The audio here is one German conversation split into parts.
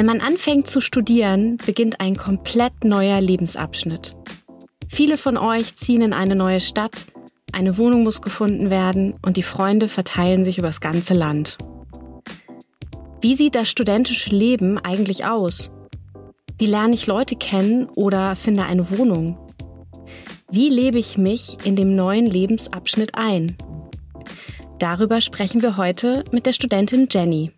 Wenn man anfängt zu studieren, beginnt ein komplett neuer Lebensabschnitt. Viele von euch ziehen in eine neue Stadt, eine Wohnung muss gefunden werden und die Freunde verteilen sich übers ganze Land. Wie sieht das studentische Leben eigentlich aus? Wie lerne ich Leute kennen oder finde eine Wohnung? Wie lebe ich mich in dem neuen Lebensabschnitt ein? Darüber sprechen wir heute mit der Studentin Jenny.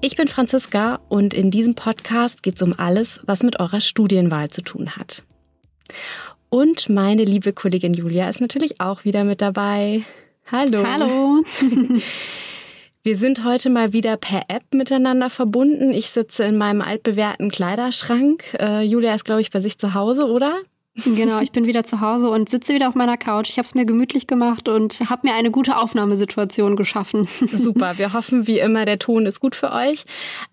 Ich bin Franziska und in diesem Podcast geht es um alles, was mit eurer Studienwahl zu tun hat. Und meine liebe Kollegin Julia ist natürlich auch wieder mit dabei. Hallo. Hallo. Wir sind heute mal wieder per App miteinander verbunden. Ich sitze in meinem altbewährten Kleiderschrank. Äh, Julia ist, glaube ich, bei sich zu Hause, oder? Genau, ich bin wieder zu Hause und sitze wieder auf meiner Couch. Ich habe es mir gemütlich gemacht und habe mir eine gute Aufnahmesituation geschaffen. Super, wir hoffen wie immer, der Ton ist gut für euch.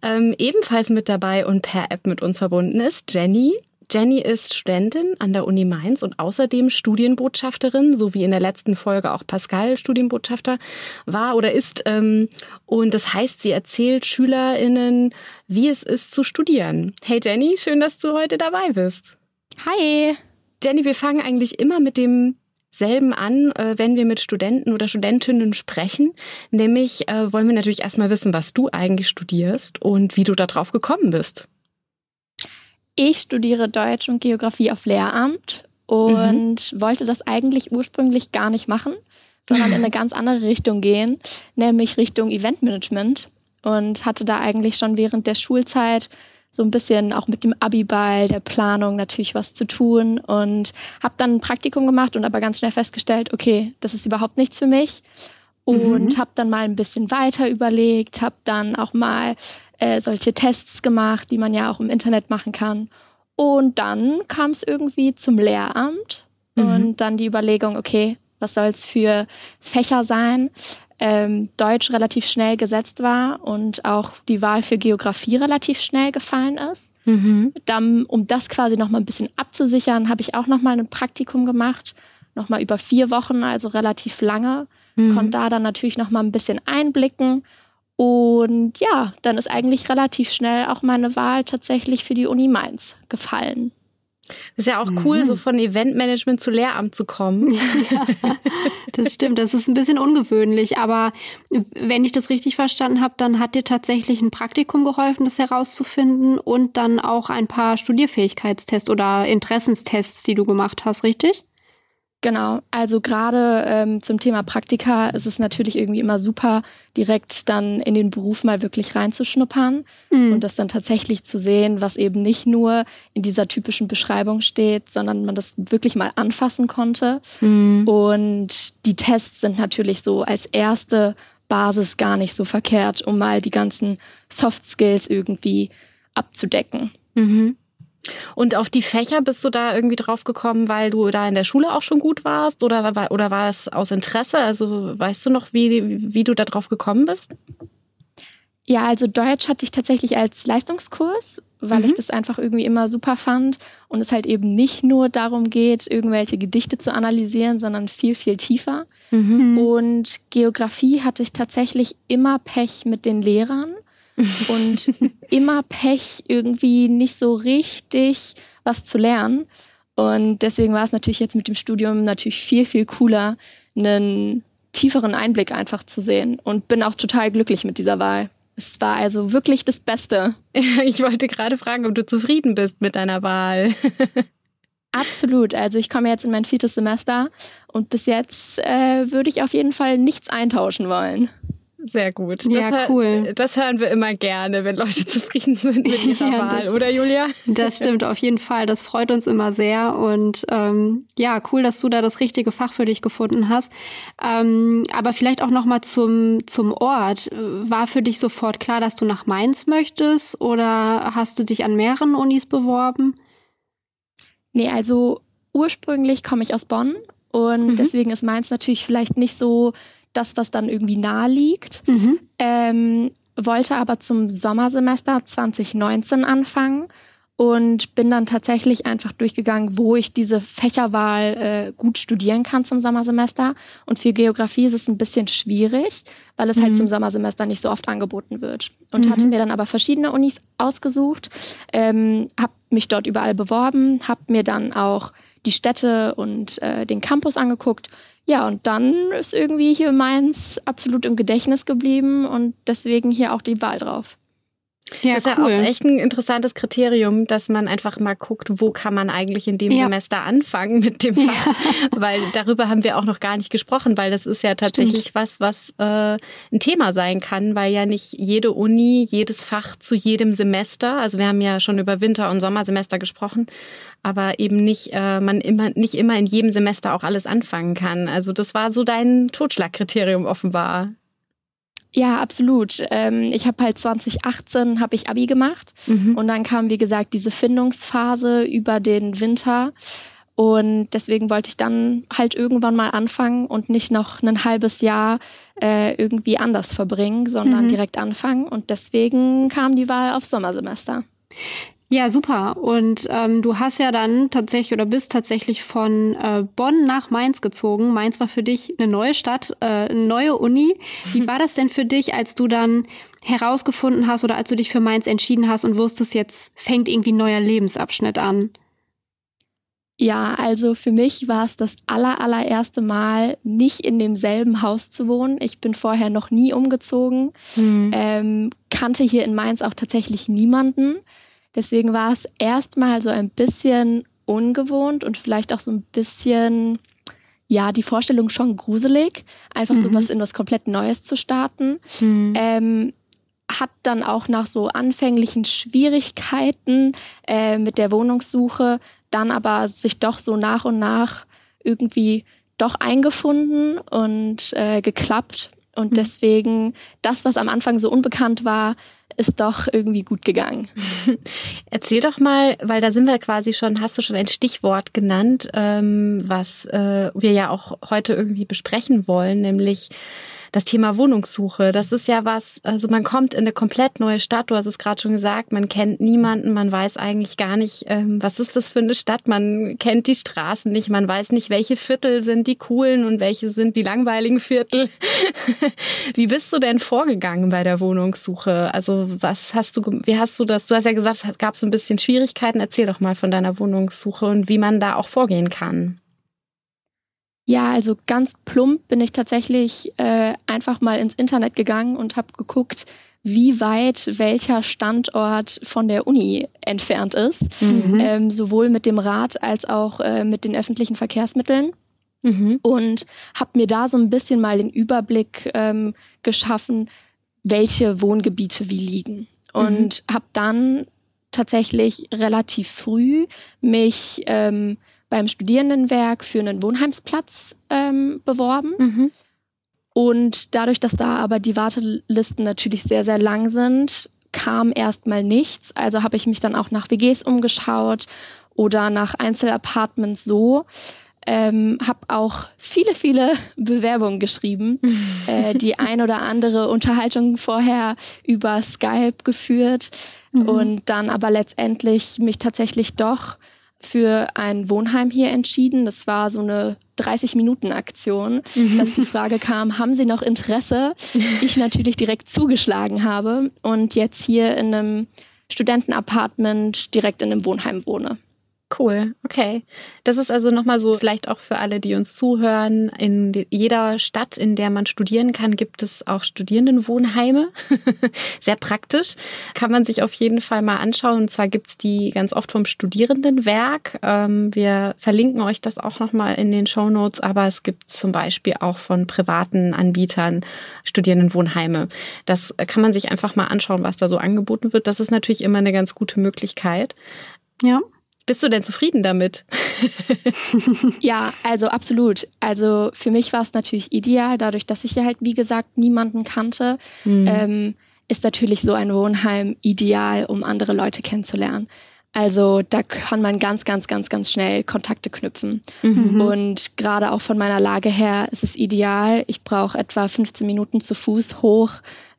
Ähm, ebenfalls mit dabei und per App mit uns verbunden ist Jenny. Jenny ist Studentin an der Uni Mainz und außerdem Studienbotschafterin, so wie in der letzten Folge auch Pascal Studienbotschafter war oder ist. Ähm, und das heißt, sie erzählt SchülerInnen, wie es ist zu studieren. Hey Jenny, schön, dass du heute dabei bist. Hi. Jenny, wir fangen eigentlich immer mit dem selben an, äh, wenn wir mit Studenten oder Studentinnen sprechen. Nämlich äh, wollen wir natürlich erstmal wissen, was du eigentlich studierst und wie du darauf gekommen bist. Ich studiere Deutsch und Geografie auf Lehramt und mhm. wollte das eigentlich ursprünglich gar nicht machen, sondern in eine ganz andere Richtung gehen, nämlich Richtung Eventmanagement und hatte da eigentlich schon während der Schulzeit so ein bisschen auch mit dem Abiball, der Planung natürlich was zu tun und habe dann ein Praktikum gemacht und aber ganz schnell festgestellt, okay, das ist überhaupt nichts für mich und mhm. habe dann mal ein bisschen weiter überlegt, habe dann auch mal äh, solche Tests gemacht, die man ja auch im Internet machen kann und dann kam es irgendwie zum Lehramt mhm. und dann die Überlegung, okay, was soll es für Fächer sein? Ähm, Deutsch relativ schnell gesetzt war und auch die Wahl für Geografie relativ schnell gefallen ist. Mhm. Dann, um das quasi nochmal ein bisschen abzusichern, habe ich auch nochmal ein Praktikum gemacht, nochmal über vier Wochen, also relativ lange. Mhm. Konnte da dann natürlich nochmal ein bisschen einblicken. Und ja, dann ist eigentlich relativ schnell auch meine Wahl tatsächlich für die Uni Mainz gefallen. Das ist ja auch cool, mhm. so von Eventmanagement zu Lehramt zu kommen. Ja, das stimmt, das ist ein bisschen ungewöhnlich. Aber wenn ich das richtig verstanden habe, dann hat dir tatsächlich ein Praktikum geholfen, das herauszufinden und dann auch ein paar Studierfähigkeitstests oder Interessenstests, die du gemacht hast, richtig? Genau, also gerade ähm, zum Thema Praktika ist es natürlich irgendwie immer super, direkt dann in den Beruf mal wirklich reinzuschnuppern mhm. und das dann tatsächlich zu sehen, was eben nicht nur in dieser typischen Beschreibung steht, sondern man das wirklich mal anfassen konnte. Mhm. Und die Tests sind natürlich so als erste Basis gar nicht so verkehrt, um mal die ganzen Soft Skills irgendwie abzudecken. Mhm. Und auf die Fächer bist du da irgendwie drauf gekommen, weil du da in der Schule auch schon gut warst oder, oder war es aus Interesse? Also weißt du noch, wie, wie du da drauf gekommen bist? Ja, also Deutsch hatte ich tatsächlich als Leistungskurs, weil mhm. ich das einfach irgendwie immer super fand und es halt eben nicht nur darum geht, irgendwelche Gedichte zu analysieren, sondern viel, viel tiefer. Mhm. Und Geografie hatte ich tatsächlich immer Pech mit den Lehrern und immer Pech, irgendwie nicht so richtig was zu lernen. Und deswegen war es natürlich jetzt mit dem Studium natürlich viel, viel cooler, einen tieferen Einblick einfach zu sehen. Und bin auch total glücklich mit dieser Wahl. Es war also wirklich das Beste. Ich wollte gerade fragen, ob du zufrieden bist mit deiner Wahl. Absolut. Also ich komme jetzt in mein viertes Semester und bis jetzt äh, würde ich auf jeden Fall nichts eintauschen wollen. Sehr gut. Das ja, cool. Das hören wir immer gerne, wenn Leute zufrieden sind mit ihrer ja, Wahl, das, oder Julia? Das stimmt auf jeden Fall. Das freut uns immer sehr. Und ähm, ja, cool, dass du da das richtige Fach für dich gefunden hast. Ähm, aber vielleicht auch noch mal zum zum Ort. War für dich sofort klar, dass du nach Mainz möchtest, oder hast du dich an mehreren Unis beworben? Nee, also ursprünglich komme ich aus Bonn und mhm. deswegen ist Mainz natürlich vielleicht nicht so das, was dann irgendwie nahe liegt. Mhm. Ähm, wollte aber zum Sommersemester 2019 anfangen und bin dann tatsächlich einfach durchgegangen, wo ich diese Fächerwahl äh, gut studieren kann zum Sommersemester. Und für Geografie ist es ein bisschen schwierig, weil es halt mhm. halt zum Sommersemester nicht so oft angeboten wird. Und mhm. hatte mir dann aber verschiedene Unis ausgesucht, ähm, habe mich dort überall beworben, habe mir dann auch die Städte und äh, den Campus angeguckt. Ja, und dann ist irgendwie hier Mainz absolut im Gedächtnis geblieben und deswegen hier auch die Wahl drauf. Ja, das ist cool. ja auch echt ein interessantes Kriterium, dass man einfach mal guckt, wo kann man eigentlich in dem ja. Semester anfangen mit dem Fach. Ja. Weil darüber haben wir auch noch gar nicht gesprochen, weil das ist ja tatsächlich Stimmt. was, was äh, ein Thema sein kann, weil ja nicht jede Uni, jedes Fach zu jedem Semester, also wir haben ja schon über Winter- und Sommersemester gesprochen, aber eben nicht, äh, man immer, nicht immer in jedem Semester auch alles anfangen kann. Also das war so dein Totschlagkriterium offenbar. Ja, absolut. Ähm, ich habe halt 2018 habe ich Abi gemacht mhm. und dann kam wie gesagt diese Findungsphase über den Winter und deswegen wollte ich dann halt irgendwann mal anfangen und nicht noch ein halbes Jahr äh, irgendwie anders verbringen, sondern mhm. direkt anfangen und deswegen kam die Wahl auf Sommersemester. Ja, super. Und ähm, du hast ja dann tatsächlich oder bist tatsächlich von äh, Bonn nach Mainz gezogen. Mainz war für dich eine neue Stadt, äh, eine neue Uni. Wie war das denn für dich, als du dann herausgefunden hast oder als du dich für Mainz entschieden hast und wusstest, jetzt fängt irgendwie ein neuer Lebensabschnitt an? Ja, also für mich war es das aller, allererste Mal, nicht in demselben Haus zu wohnen. Ich bin vorher noch nie umgezogen, hm. ähm, kannte hier in Mainz auch tatsächlich niemanden. Deswegen war es erstmal so ein bisschen ungewohnt und vielleicht auch so ein bisschen, ja, die Vorstellung schon gruselig, einfach mhm. so was in was komplett Neues zu starten. Mhm. Ähm, hat dann auch nach so anfänglichen Schwierigkeiten äh, mit der Wohnungssuche dann aber sich doch so nach und nach irgendwie doch eingefunden und äh, geklappt. Und mhm. deswegen, das, was am Anfang so unbekannt war, ist doch irgendwie gut gegangen. Erzähl doch mal, weil da sind wir quasi schon, hast du schon ein Stichwort genannt, ähm, was äh, wir ja auch heute irgendwie besprechen wollen, nämlich das Thema Wohnungssuche, das ist ja was, also man kommt in eine komplett neue Stadt, du hast es gerade schon gesagt, man kennt niemanden, man weiß eigentlich gar nicht, ähm, was ist das für eine Stadt, man kennt die Straßen nicht, man weiß nicht, welche Viertel sind die coolen und welche sind die langweiligen Viertel. wie bist du denn vorgegangen bei der Wohnungssuche? Also was hast du, wie hast du das, du hast ja gesagt, es gab so ein bisschen Schwierigkeiten, erzähl doch mal von deiner Wohnungssuche und wie man da auch vorgehen kann. Ja, also ganz plump bin ich tatsächlich äh, einfach mal ins Internet gegangen und habe geguckt, wie weit welcher Standort von der Uni entfernt ist, mhm. ähm, sowohl mit dem Rad als auch äh, mit den öffentlichen Verkehrsmitteln. Mhm. Und habe mir da so ein bisschen mal den Überblick ähm, geschaffen, welche Wohngebiete wie liegen. Und mhm. habe dann tatsächlich relativ früh mich ähm, beim Studierendenwerk für einen Wohnheimsplatz ähm, beworben. Mhm. Und dadurch, dass da aber die Wartelisten natürlich sehr, sehr lang sind, kam erstmal nichts. Also habe ich mich dann auch nach WGs umgeschaut oder nach Einzelapartments so. Ähm, habe auch viele, viele Bewerbungen geschrieben, äh, die ein oder andere Unterhaltung vorher über Skype geführt mhm. und dann aber letztendlich mich tatsächlich doch für ein Wohnheim hier entschieden. Das war so eine 30-Minuten-Aktion, mhm. dass die Frage kam, haben Sie noch Interesse? Ich natürlich direkt zugeschlagen habe und jetzt hier in einem Studentenapartment direkt in einem Wohnheim wohne. Cool, okay. Das ist also nochmal so, vielleicht auch für alle, die uns zuhören. In jeder Stadt, in der man studieren kann, gibt es auch Studierendenwohnheime. Sehr praktisch. Kann man sich auf jeden Fall mal anschauen. Und zwar gibt's die ganz oft vom Studierendenwerk. Ähm, wir verlinken euch das auch nochmal in den Show Notes. Aber es gibt zum Beispiel auch von privaten Anbietern Studierendenwohnheime. Das kann man sich einfach mal anschauen, was da so angeboten wird. Das ist natürlich immer eine ganz gute Möglichkeit. Ja. Bist du denn zufrieden damit? ja, also absolut. Also für mich war es natürlich ideal, dadurch, dass ich ja halt, wie gesagt, niemanden kannte, mhm. ähm, ist natürlich so ein Wohnheim ideal, um andere Leute kennenzulernen. Also da kann man ganz, ganz, ganz, ganz schnell Kontakte knüpfen. Mhm. Und gerade auch von meiner Lage her ist es ideal. Ich brauche etwa 15 Minuten zu Fuß hoch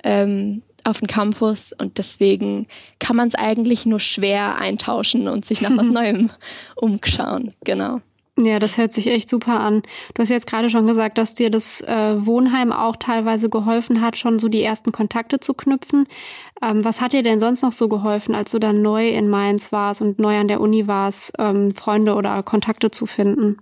ähm, auf den Campus und deswegen kann man es eigentlich nur schwer eintauschen und sich nach was Neuem umschauen. Genau. Ja, das hört sich echt super an. Du hast jetzt gerade schon gesagt, dass dir das äh, Wohnheim auch teilweise geholfen hat, schon so die ersten Kontakte zu knüpfen. Ähm, was hat dir denn sonst noch so geholfen, als du dann neu in Mainz warst und neu an der Uni warst, ähm, Freunde oder Kontakte zu finden?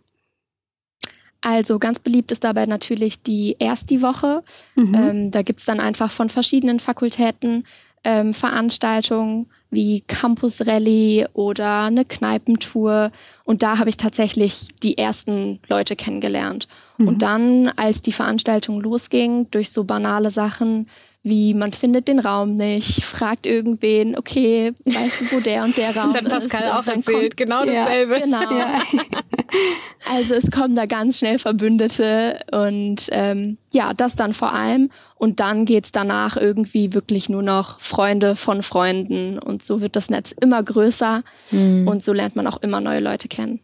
Also ganz beliebt ist dabei natürlich die Ersti-Woche. Mhm. Ähm, da gibt's dann einfach von verschiedenen Fakultäten ähm, Veranstaltungen wie Campus Rally oder eine Kneipentour. Und da habe ich tatsächlich die ersten Leute kennengelernt. Mhm. Und dann, als die Veranstaltung losging, durch so banale Sachen wie man findet den Raum nicht, fragt irgendwen, okay, weißt du, wo der und der Raum ist? Das hat Pascal ist? auch erzählt, genau dasselbe. Ja, genau. Ja. Also es kommen da ganz schnell Verbündete und ähm, ja, das dann vor allem. Und dann geht's danach irgendwie wirklich nur noch Freunde von Freunden und so wird das Netz immer größer mhm. und so lernt man auch immer neue Leute kennen.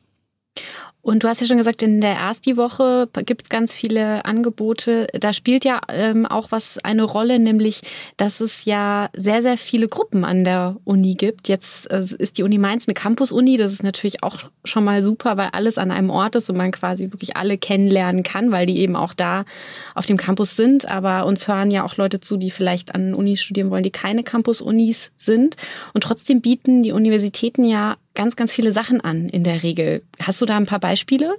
Und du hast ja schon gesagt, in der Ersti-Woche gibt es ganz viele Angebote. Da spielt ja ähm, auch was eine Rolle, nämlich, dass es ja sehr, sehr viele Gruppen an der Uni gibt. Jetzt äh, ist die Uni Mainz eine Campus-Uni. Das ist natürlich auch schon mal super, weil alles an einem Ort ist und man quasi wirklich alle kennenlernen kann, weil die eben auch da auf dem Campus sind. Aber uns hören ja auch Leute zu, die vielleicht an Unis studieren wollen, die keine Campus-Unis sind. Und trotzdem bieten die Universitäten ja ganz, ganz viele Sachen an in der Regel. Hast du da ein paar Beispiele?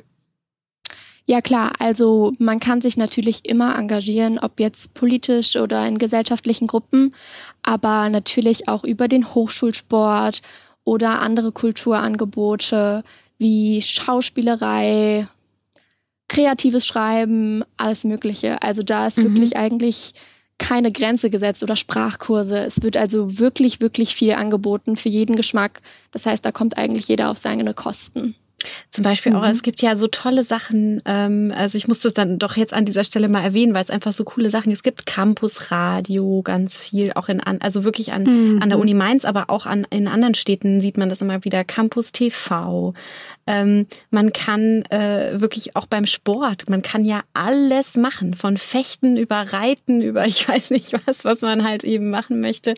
Ja klar, also man kann sich natürlich immer engagieren, ob jetzt politisch oder in gesellschaftlichen Gruppen, aber natürlich auch über den Hochschulsport oder andere Kulturangebote wie Schauspielerei, kreatives Schreiben, alles Mögliche. Also da ist mhm. wirklich eigentlich keine Grenze gesetzt oder Sprachkurse. Es wird also wirklich, wirklich viel angeboten für jeden Geschmack. Das heißt, da kommt eigentlich jeder auf seine Kosten. Zum Beispiel auch, mhm. es gibt ja so tolle Sachen, ähm, also ich muss das dann doch jetzt an dieser Stelle mal erwähnen, weil es einfach so coole Sachen Es gibt Campusradio, ganz viel, auch in, also wirklich an, mhm. an der Uni Mainz, aber auch an, in anderen Städten sieht man das immer wieder, Campus TV. Ähm, man kann äh, wirklich auch beim Sport, man kann ja alles machen, von Fechten über Reiten, über ich weiß nicht was, was man halt eben machen möchte.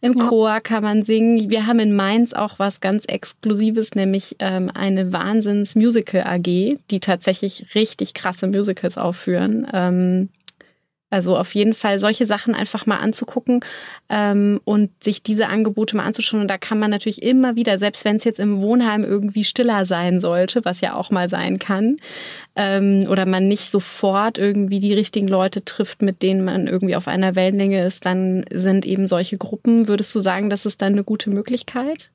Im. Chor kann man singen. Wir haben in Mainz auch was ganz Exklusives, nämlich ähm, eine Wahnsinns-Musical-AG, die tatsächlich richtig krasse Musicals aufführen. Ähm, also auf jeden Fall solche Sachen einfach mal anzugucken ähm, und sich diese Angebote mal anzuschauen. Und da kann man natürlich immer wieder, selbst wenn es jetzt im Wohnheim irgendwie stiller sein sollte, was ja auch mal sein kann, ähm, oder man nicht sofort irgendwie die richtigen Leute trifft, mit denen man irgendwie auf einer Wellenlänge ist, dann sind eben solche Gruppen, würdest du sagen, das ist dann eine gute Möglichkeit?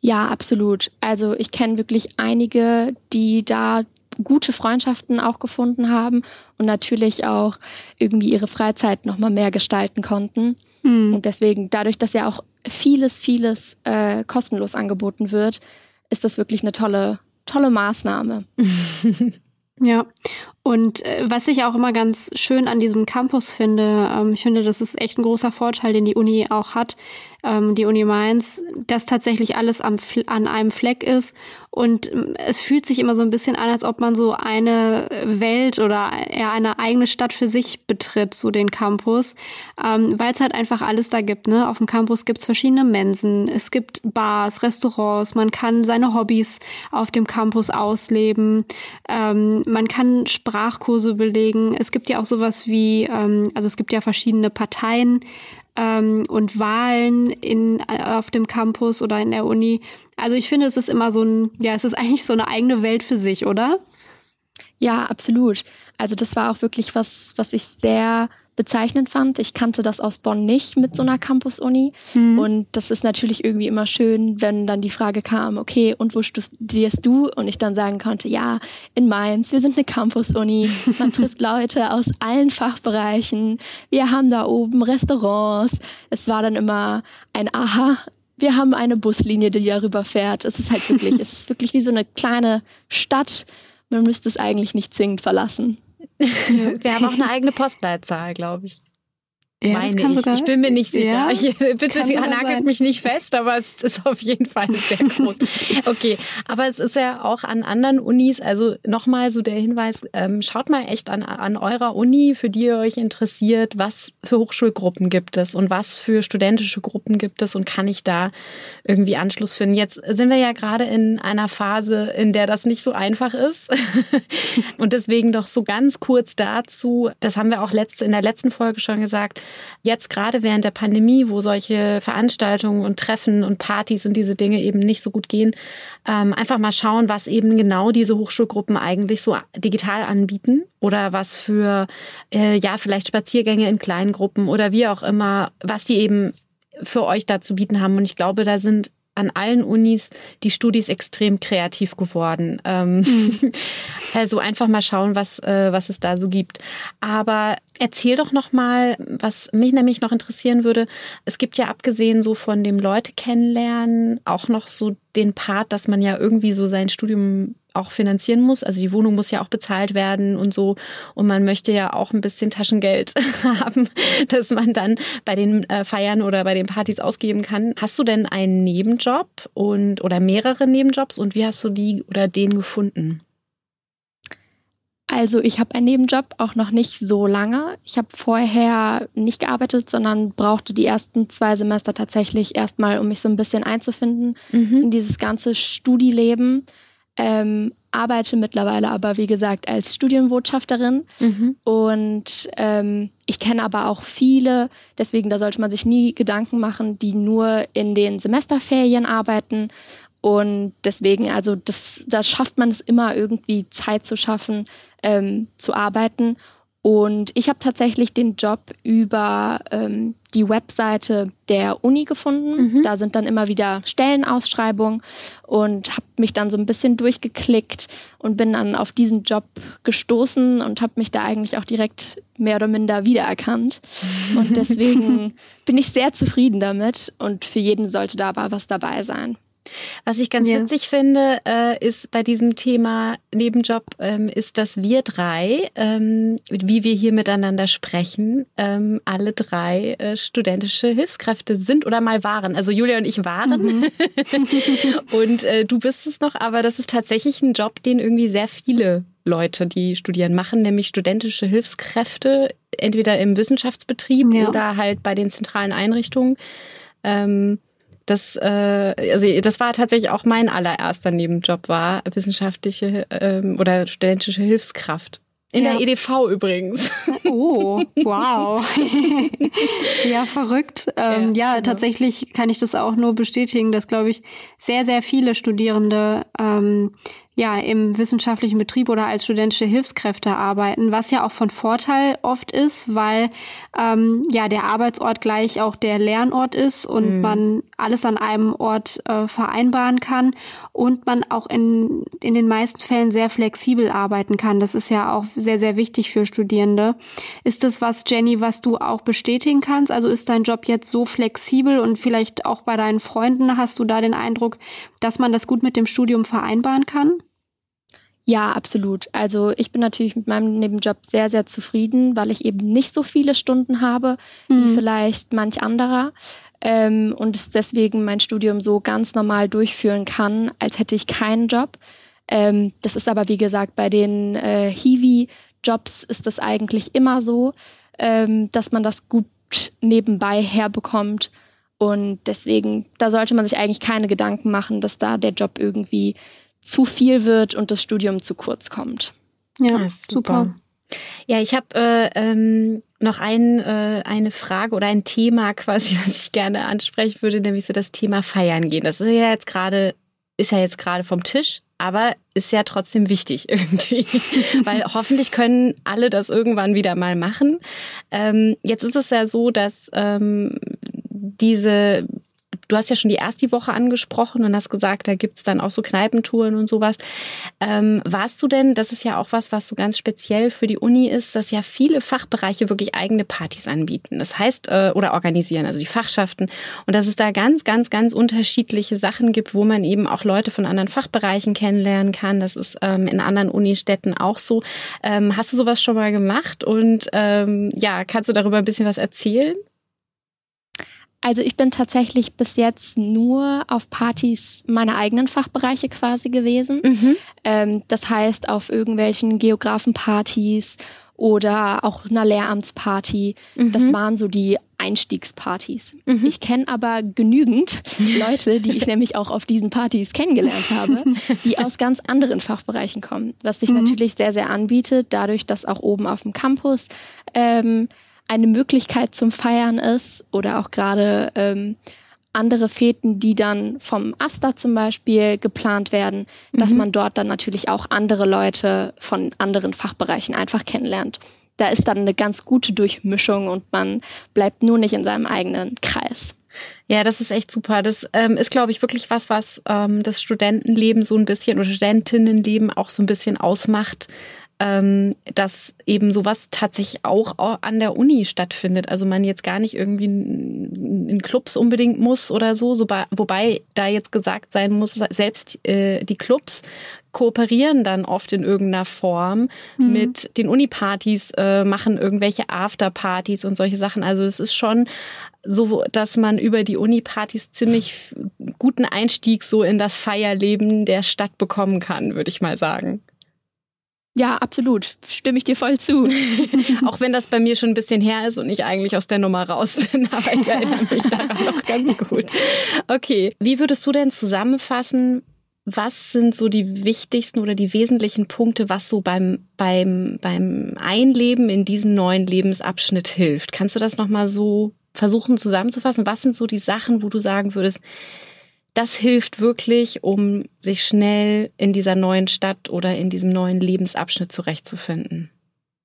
Ja, absolut. Also ich kenne wirklich einige, die da gute Freundschaften auch gefunden haben und natürlich auch irgendwie ihre Freizeit noch mal mehr gestalten konnten. Mhm. Und deswegen, dadurch, dass ja auch vieles, vieles äh, kostenlos angeboten wird, ist das wirklich eine tolle, tolle Maßnahme. Ja, und äh, was ich auch immer ganz schön an diesem Campus finde, ähm, ich finde, das ist echt ein großer Vorteil, den die Uni auch hat, ähm, die Uni Mainz, dass tatsächlich alles am, an einem Fleck ist. Und ähm, es fühlt sich immer so ein bisschen an, als ob man so eine Welt oder eher eine eigene Stadt für sich betritt, so den Campus, weil es halt einfach alles da gibt. Ne? Auf dem Campus gibt es verschiedene Mensen, es gibt Bars, Restaurants, man kann seine Hobbys auf dem Campus ausleben, man kann Sprachkurse belegen. Es gibt ja auch sowas wie, ähm, also es gibt ja verschiedene Parteien, ähm, und Wahlen in, auf dem Campus oder in der Uni. Also ich finde, es ist immer so ein, ja, es ist eigentlich so eine eigene Welt für sich, oder? Ja, absolut. Also das war auch wirklich was, was ich sehr bezeichnend fand. Ich kannte das aus Bonn nicht mit so einer Campus-Uni. Mhm. Und das ist natürlich irgendwie immer schön, wenn dann die Frage kam, okay, und wo studierst du? Und ich dann sagen konnte, ja, in Mainz, wir sind eine Campus-Uni. Man trifft Leute aus allen Fachbereichen. Wir haben da oben Restaurants. Es war dann immer ein Aha. Wir haben eine Buslinie, die darüber fährt. Es ist halt wirklich, es ist wirklich wie so eine kleine Stadt. Man müsste es eigentlich nicht zwingend verlassen. Wir haben auch eine eigene Postleitzahl, glaube ich. Ja, meine ich. ich bin mir nicht sicher. Ja, ich, bitte nagelt mich nicht fest, aber es ist auf jeden Fall sehr groß. okay, aber es ist ja auch an anderen Unis, also nochmal so der Hinweis, ähm, schaut mal echt an, an eurer Uni, für die ihr euch interessiert, was für Hochschulgruppen gibt es und was für studentische Gruppen gibt es und kann ich da irgendwie Anschluss finden. Jetzt sind wir ja gerade in einer Phase, in der das nicht so einfach ist. und deswegen doch so ganz kurz dazu, das haben wir auch letzte, in der letzten Folge schon gesagt, Jetzt gerade während der Pandemie, wo solche Veranstaltungen und Treffen und Partys und diese Dinge eben nicht so gut gehen, ähm, einfach mal schauen, was eben genau diese Hochschulgruppen eigentlich so digital anbieten oder was für, äh, ja, vielleicht Spaziergänge in kleinen Gruppen oder wie auch immer, was die eben für euch da zu bieten haben. Und ich glaube, da sind an allen Unis die Studis extrem kreativ geworden. Ähm, mhm. also einfach mal schauen, was, äh, was es da so gibt. Aber erzähl doch noch mal, was mich nämlich noch interessieren würde. Es gibt ja abgesehen so von dem Leute kennenlernen auch noch so den Part, dass man ja irgendwie so sein Studium auch finanzieren muss. Also die Wohnung muss ja auch bezahlt werden und so. Und man möchte ja auch ein bisschen Taschengeld haben, dass man dann bei den äh, Feiern oder bei den Partys ausgeben kann. Hast du denn einen Nebenjob und oder mehrere Nebenjobs und wie hast du die oder den gefunden? Also ich habe einen Nebenjob auch noch nicht so lange. Ich habe vorher nicht gearbeitet, sondern brauchte die ersten zwei Semester tatsächlich erstmal, um mich so ein bisschen einzufinden mhm. in dieses ganze Studieleben. Ähm, arbeite mittlerweile aber, wie gesagt, als Studienbotschafterin. Mhm. Und ähm, ich kenne aber auch viele, deswegen da sollte man sich nie Gedanken machen, die nur in den Semesterferien arbeiten. Und deswegen, also das, da schafft man es immer irgendwie Zeit zu schaffen, ähm, zu arbeiten. Und ich habe tatsächlich den Job über ähm, die Webseite der Uni gefunden. Mhm. Da sind dann immer wieder Stellenausschreibungen und habe mich dann so ein bisschen durchgeklickt und bin dann auf diesen Job gestoßen und habe mich da eigentlich auch direkt mehr oder minder wiedererkannt. Und deswegen bin ich sehr zufrieden damit und für jeden sollte da aber was dabei sein. Was ich ganz ja. witzig finde, äh, ist bei diesem Thema Nebenjob, ähm, ist, dass wir drei, ähm, wie wir hier miteinander sprechen, ähm, alle drei äh, studentische Hilfskräfte sind oder mal waren. Also Julia und ich waren. Mhm. und äh, du bist es noch, aber das ist tatsächlich ein Job, den irgendwie sehr viele Leute, die studieren, machen, nämlich studentische Hilfskräfte, entweder im Wissenschaftsbetrieb ja. oder halt bei den zentralen Einrichtungen. Ähm, das, äh, also das war tatsächlich auch mein allererster Nebenjob, war wissenschaftliche ähm, oder studentische Hilfskraft. In ja. der EDV übrigens. Oh, wow. ja, verrückt. Ähm, ja, ja genau. tatsächlich kann ich das auch nur bestätigen, dass, glaube ich, sehr, sehr viele Studierende ähm, ja im wissenschaftlichen Betrieb oder als studentische Hilfskräfte arbeiten, was ja auch von Vorteil oft ist, weil ähm, ja der Arbeitsort gleich auch der Lernort ist und mhm. man alles an einem Ort äh, vereinbaren kann und man auch in, in den meisten Fällen sehr flexibel arbeiten kann. Das ist ja auch sehr, sehr wichtig für Studierende. Ist das was, Jenny, was du auch bestätigen kannst? Also ist dein Job jetzt so flexibel und vielleicht auch bei deinen Freunden hast du da den Eindruck, dass man das gut mit dem Studium vereinbaren kann? Ja, absolut. Also ich bin natürlich mit meinem Nebenjob sehr, sehr zufrieden, weil ich eben nicht so viele Stunden habe mhm. wie vielleicht manch anderer ähm, und deswegen mein Studium so ganz normal durchführen kann, als hätte ich keinen Job. Ähm, das ist aber, wie gesagt, bei den äh, Hiwi-Jobs ist das eigentlich immer so, ähm, dass man das gut nebenbei herbekommt. Und deswegen, da sollte man sich eigentlich keine Gedanken machen, dass da der Job irgendwie zu viel wird und das Studium zu kurz kommt. Ja, ja super. super. Ja, ich habe äh, ähm, noch ein, äh, eine Frage oder ein Thema quasi, was ich gerne ansprechen würde, nämlich so das Thema Feiern gehen. Das ist ja jetzt gerade ist ja jetzt gerade vom Tisch, aber ist ja trotzdem wichtig irgendwie, weil hoffentlich können alle das irgendwann wieder mal machen. Ähm, jetzt ist es ja so, dass ähm, diese du hast ja schon die erste Woche angesprochen und hast gesagt, da gibt's dann auch so Kneipentouren und sowas. Ähm, warst du denn, das ist ja auch was, was so ganz speziell für die Uni ist, dass ja viele Fachbereiche wirklich eigene Partys anbieten. Das heißt, äh, oder organisieren, also die Fachschaften. Und dass es da ganz, ganz, ganz unterschiedliche Sachen gibt, wo man eben auch Leute von anderen Fachbereichen kennenlernen kann. Das ist ähm, in anderen Unistädten auch so. Ähm, hast du sowas schon mal gemacht? Und ähm, ja, kannst du darüber ein bisschen was erzählen? Also ich bin tatsächlich bis jetzt nur auf Partys meiner eigenen Fachbereiche quasi gewesen. Mhm. Ähm, das heißt auf irgendwelchen Geografenpartys oder auch einer Lehramtsparty. Mhm. Das waren so die Einstiegspartys. Mhm. Ich kenne aber genügend Leute, die ich nämlich auch auf diesen Partys kennengelernt habe, die aus ganz anderen Fachbereichen kommen, was sich mhm. natürlich sehr, sehr anbietet, dadurch, dass auch oben auf dem Campus ähm, eine Möglichkeit zum Feiern ist oder auch gerade ähm, andere Fäden, die dann vom Asta zum Beispiel geplant werden, mhm. dass man dort dann natürlich auch andere Leute von anderen Fachbereichen einfach kennenlernt. Da ist dann eine ganz gute Durchmischung und man bleibt nur nicht in seinem eigenen Kreis. Ja, das ist echt super. Das ähm, ist, glaube ich, wirklich was, was ähm, das Studentenleben so ein bisschen oder Studentinnenleben auch so ein bisschen ausmacht ähm, dass eben sowas tatsächlich auch an der Uni stattfindet. Also man jetzt gar nicht irgendwie in Clubs unbedingt muss oder so, wobei da jetzt gesagt sein muss, selbst äh, die Clubs kooperieren dann oft in irgendeiner Form mhm. mit den Unipartys, äh, machen irgendwelche Afterpartys und solche Sachen. Also es ist schon so, dass man über die Unipartys ziemlich guten Einstieg so in das Feierleben der Stadt bekommen kann, würde ich mal sagen. Ja, absolut. Stimme ich dir voll zu. Auch wenn das bei mir schon ein bisschen her ist und ich eigentlich aus der Nummer raus bin, aber ich erinnere mich daran noch ganz gut. Okay, wie würdest du denn zusammenfassen, was sind so die wichtigsten oder die wesentlichen Punkte, was so beim, beim, beim Einleben in diesen neuen Lebensabschnitt hilft? Kannst du das nochmal so versuchen zusammenzufassen? Was sind so die Sachen, wo du sagen würdest, das hilft wirklich, um sich schnell in dieser neuen Stadt oder in diesem neuen Lebensabschnitt zurechtzufinden?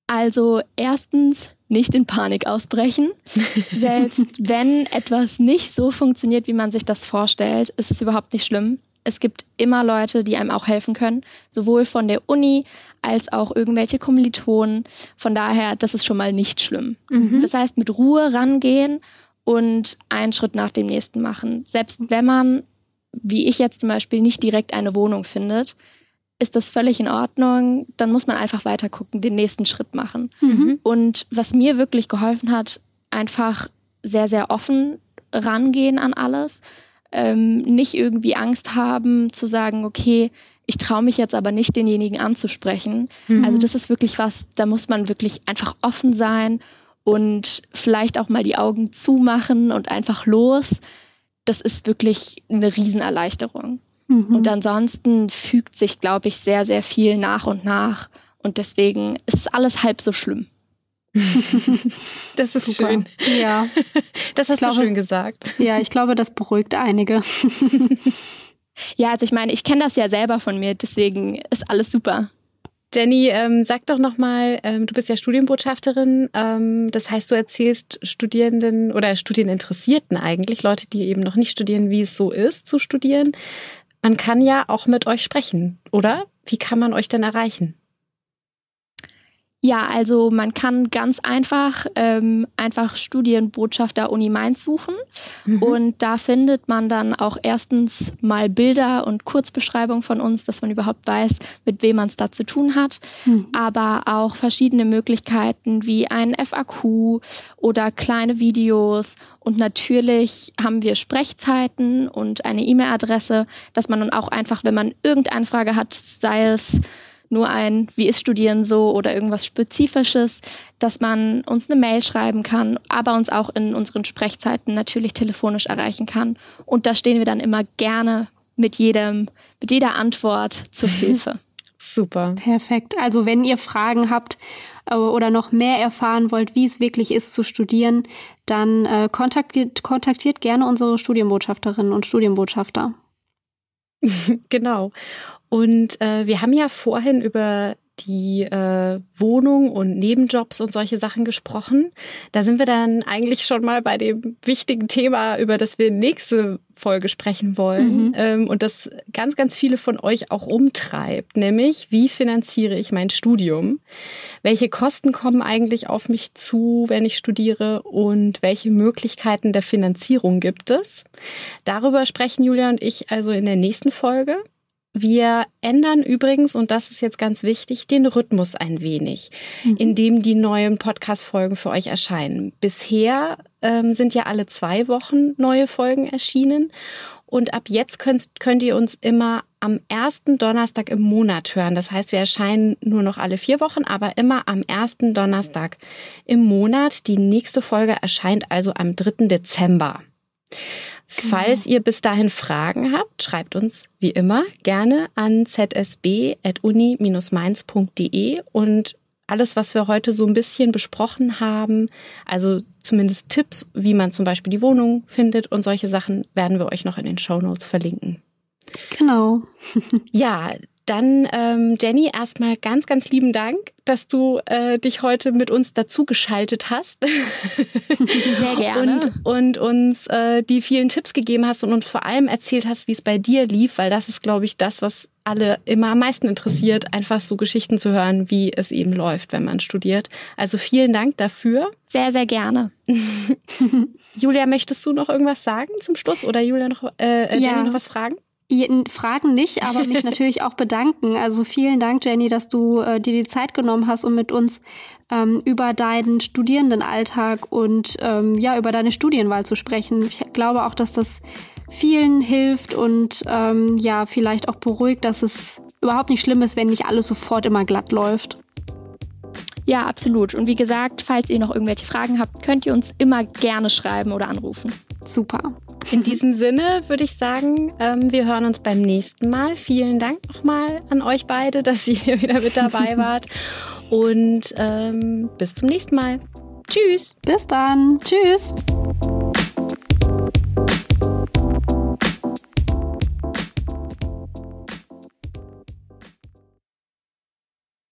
Also erstens nicht in Panik ausbrechen. Selbst wenn etwas nicht so funktioniert, wie man sich das vorstellt, ist es überhaupt nicht schlimm. Es gibt immer Leute, die einem auch helfen können, sowohl von der Uni als auch irgendwelche Kommilitonen. Von daher, das ist schon mal nicht schlimm. Mhm. Das heißt, mit Ruhe rangehen und einen Schritt nach dem nächsten machen. Selbst wenn man wie ich jetzt zum Beispiel nicht direkt eine Wohnung findet, ist das völlig in Ordnung. Dann muss man einfach weiter gucken, den nächsten Schritt machen. Mhm. Und was mir wirklich geholfen hat, einfach sehr, sehr offen rangehen an alles. Ähm, nicht irgendwie Angst haben zu sagen, okay, ich traue mich jetzt aber nicht, denjenigen anzusprechen. Mhm. Also das ist wirklich was, da muss man wirklich einfach offen sein und vielleicht auch mal die Augen zumachen und einfach los das ist wirklich eine Riesenerleichterung. Mhm. Und ansonsten fügt sich, glaube ich, sehr, sehr viel nach und nach. Und deswegen ist alles halb so schlimm. das ist Super. schön. Ja. Das hast glaube, du schön gesagt. Ja, ich glaube, das beruhigt einige. ja, also ich meine, ich kenne das ja selber von mir, deswegen ist alles super. Jenny, ähm, sag doch nochmal, ähm, du bist ja Studienbotschafterin. Ähm, das heißt, du erzählst Studierenden oder Studieninteressierten eigentlich, Leute, die eben noch nicht studieren, wie es so ist zu studieren. Man kann ja auch mit euch sprechen, oder? Wie kann man euch denn erreichen? Ja, also man kann ganz einfach ähm, einfach Studienbotschafter Uni Mainz suchen mhm. und da findet man dann auch erstens mal Bilder und Kurzbeschreibungen von uns, dass man überhaupt weiß, mit wem man es da zu tun hat, mhm. aber auch verschiedene Möglichkeiten wie ein FAQ oder kleine Videos und natürlich haben wir Sprechzeiten und eine E-Mail-Adresse, dass man dann auch einfach, wenn man irgendeine Frage hat, sei es nur ein, wie ist Studieren so oder irgendwas Spezifisches, dass man uns eine Mail schreiben kann, aber uns auch in unseren Sprechzeiten natürlich telefonisch erreichen kann. Und da stehen wir dann immer gerne mit jedem, mit jeder Antwort zur Hilfe. Super. Perfekt. Also wenn ihr Fragen habt äh, oder noch mehr erfahren wollt, wie es wirklich ist zu studieren, dann äh, kontaktiert, kontaktiert gerne unsere Studienbotschafterinnen und Studienbotschafter. genau. Und äh, wir haben ja vorhin über die äh, Wohnung und Nebenjobs und solche Sachen gesprochen. Da sind wir dann eigentlich schon mal bei dem wichtigen Thema, über das wir nächste Folge sprechen wollen mhm. ähm, und das ganz, ganz viele von euch auch umtreibt, nämlich wie finanziere ich mein Studium? Welche Kosten kommen eigentlich auf mich zu, wenn ich studiere und welche Möglichkeiten der Finanzierung gibt es? Darüber sprechen Julia und ich also in der nächsten Folge. Wir ändern übrigens, und das ist jetzt ganz wichtig, den Rhythmus ein wenig, mhm. in dem die neuen Podcast-Folgen für euch erscheinen. Bisher ähm, sind ja alle zwei Wochen neue Folgen erschienen. Und ab jetzt könnt, könnt ihr uns immer am ersten Donnerstag im Monat hören. Das heißt, wir erscheinen nur noch alle vier Wochen, aber immer am ersten Donnerstag im Monat. Die nächste Folge erscheint also am 3. Dezember. Genau. Falls ihr bis dahin Fragen habt, schreibt uns wie immer gerne an zsb.uni-mainz.de und alles, was wir heute so ein bisschen besprochen haben, also zumindest Tipps, wie man zum Beispiel die Wohnung findet und solche Sachen, werden wir euch noch in den Show Notes verlinken. Genau. ja, dann, ähm, Jenny, erstmal ganz, ganz lieben Dank, dass du äh, dich heute mit uns dazu geschaltet hast. Sehr gerne. Und, und uns äh, die vielen Tipps gegeben hast und uns vor allem erzählt hast, wie es bei dir lief, weil das ist, glaube ich, das, was alle immer am meisten interessiert, einfach so Geschichten zu hören, wie es eben läuft, wenn man studiert. Also vielen Dank dafür. Sehr, sehr gerne. Julia, möchtest du noch irgendwas sagen zum Schluss oder Julia noch, äh, äh ja. Jenny noch was fragen? Fragen nicht, aber mich natürlich auch bedanken. Also vielen Dank, Jenny, dass du äh, dir die Zeit genommen hast, um mit uns ähm, über deinen Studierendenalltag und ähm, ja, über deine Studienwahl zu sprechen. Ich glaube auch, dass das vielen hilft und ähm, ja, vielleicht auch beruhigt, dass es überhaupt nicht schlimm ist, wenn nicht alles sofort immer glatt läuft. Ja, absolut. Und wie gesagt, falls ihr noch irgendwelche Fragen habt, könnt ihr uns immer gerne schreiben oder anrufen. Super. In diesem Sinne würde ich sagen, ähm, wir hören uns beim nächsten Mal. Vielen Dank nochmal an euch beide, dass ihr hier wieder mit dabei wart. Und ähm, bis zum nächsten Mal. Tschüss. Bis dann. Tschüss.